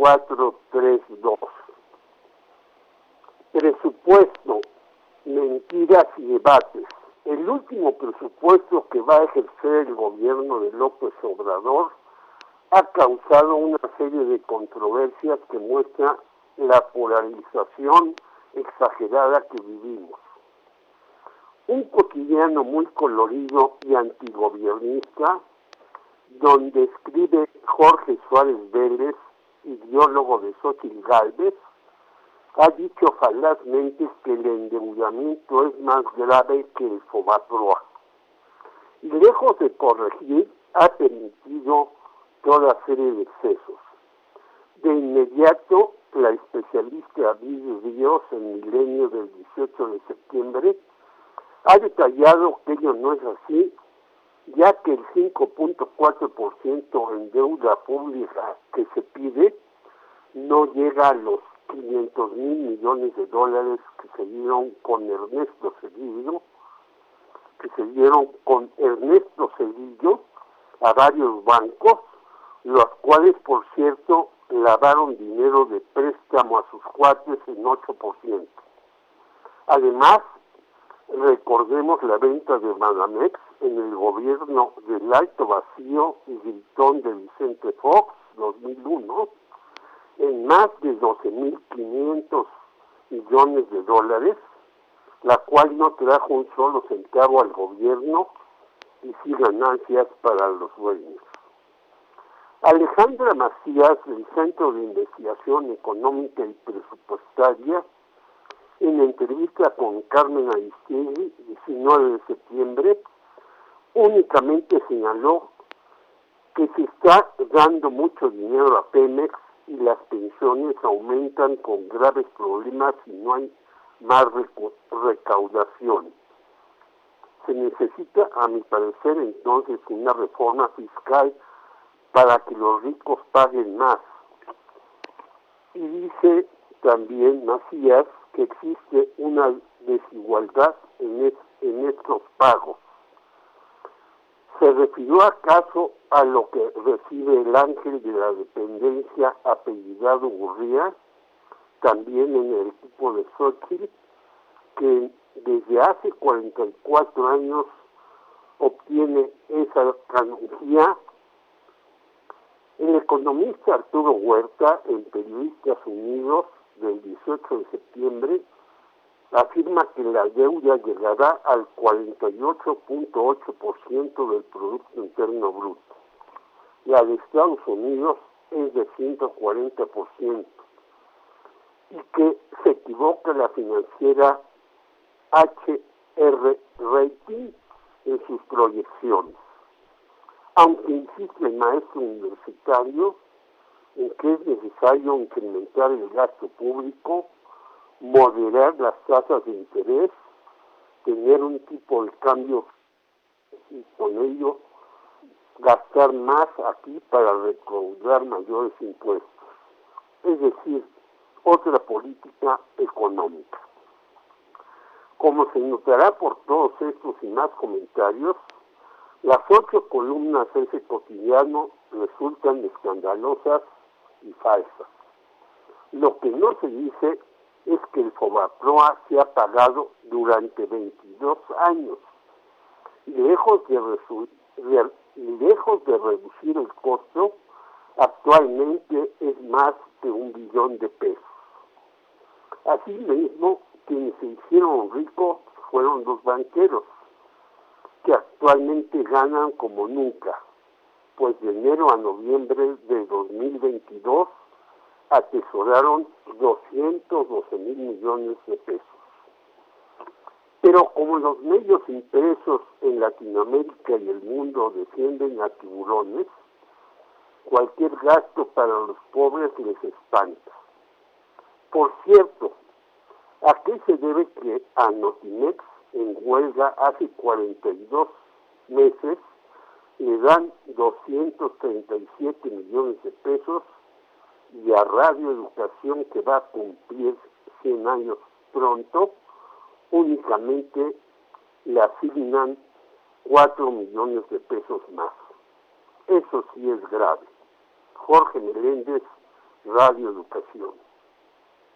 432. Presupuesto, mentiras y debates. El último presupuesto que va a ejercer el gobierno de López Obrador ha causado una serie de controversias que muestra la polarización exagerada que vivimos. Un cotidiano muy colorido y antigobiernista, donde escribe Jorge Suárez Vélez, ideólogo de Xochitl Galvez, ha dicho falazmente que el endeudamiento es más grave que el Fobaproa. Y lejos de corregir, ha permitido toda serie de excesos. De inmediato, la especialista Vivi Ríos, en Milenio del 18 de septiembre, ha detallado que ello no es así, ya que el 5.4% en deuda pública que se pide no llega a los 500 mil millones de dólares que se dieron con Ernesto Cedillo, que se dieron con Ernesto Cedillo a varios bancos, los cuales, por cierto, lavaron dinero de préstamo a sus cuates en 8%. Además, recordemos la venta de Madamex en el gobierno del Alto Vacío y Gritón de Vicente Fox, 2001, en más de 12.500 millones de dólares, la cual no trajo un solo centavo al gobierno y sí ganancias para los dueños. Alejandra Macías, del Centro de Investigación Económica y Presupuestaria, en entrevista con Carmen Aristegui, 19 de septiembre, únicamente señaló que se está dando mucho dinero a Pemex y las pensiones aumentan con graves problemas y no hay más recaudación. Se necesita, a mi parecer, entonces una reforma fiscal para que los ricos paguen más. Y dice también Macías que existe una desigualdad en, en estos pagos. ¿Se refirió acaso a lo que recibe el ángel de la dependencia apellidado Gurría, también en el equipo de Xochitl, que desde hace 44 años obtiene esa canonjía? El economista Arturo Huerta, en Periodistas Unidos del 18 de septiembre, afirma que la deuda llegará al 48.8% del Producto Interno Bruto. La de Estados Unidos es de 140%. Y que se equivoca la financiera HR Rating en sus proyecciones. Aunque insiste el maestro universitario en que es necesario incrementar el gasto público, moderar las tasas de interés, tener un tipo de cambio y con ello gastar más aquí para recaudar mayores impuestos. Es decir, otra política económica. Como se notará por todos estos y más comentarios, las ocho columnas de ese cotidiano resultan escandalosas y falsas. Lo que no se dice es que el Fobaproa se ha pagado durante 22 años lejos de, lejos de reducir el costo, actualmente es más de un billón de pesos. Asimismo, quienes se hicieron ricos fueron los banqueros, que actualmente ganan como nunca, pues de enero a noviembre de 2022 atesoraron 212 mil millones de pesos. Pero como los medios impresos en Latinoamérica y el mundo defienden a tiburones, cualquier gasto para los pobres les espanta. Por cierto, ¿a qué se debe que a Notimex en huelga hace 42 meses le dan 237 millones de pesos y a Radio Educación que va a cumplir 100 años pronto, únicamente le asignan 4 millones de pesos más. Eso sí es grave. Jorge Meléndez, radioeducación.